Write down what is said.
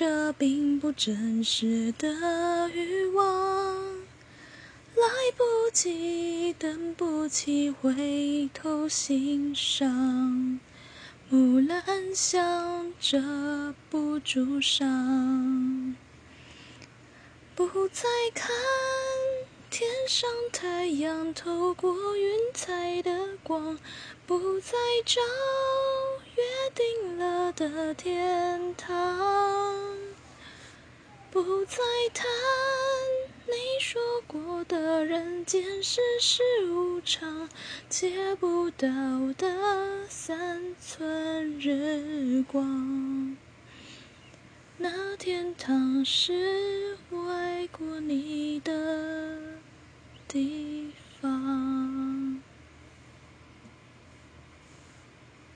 这并不真实的欲望，来不及，等不起，回头欣赏。木兰香遮不住伤，不再看天上太阳透过云彩的光，不再找。约定了的天堂，再谈你说过的人间世事无常，借不到的三寸日光。那天堂是我爱过你的地。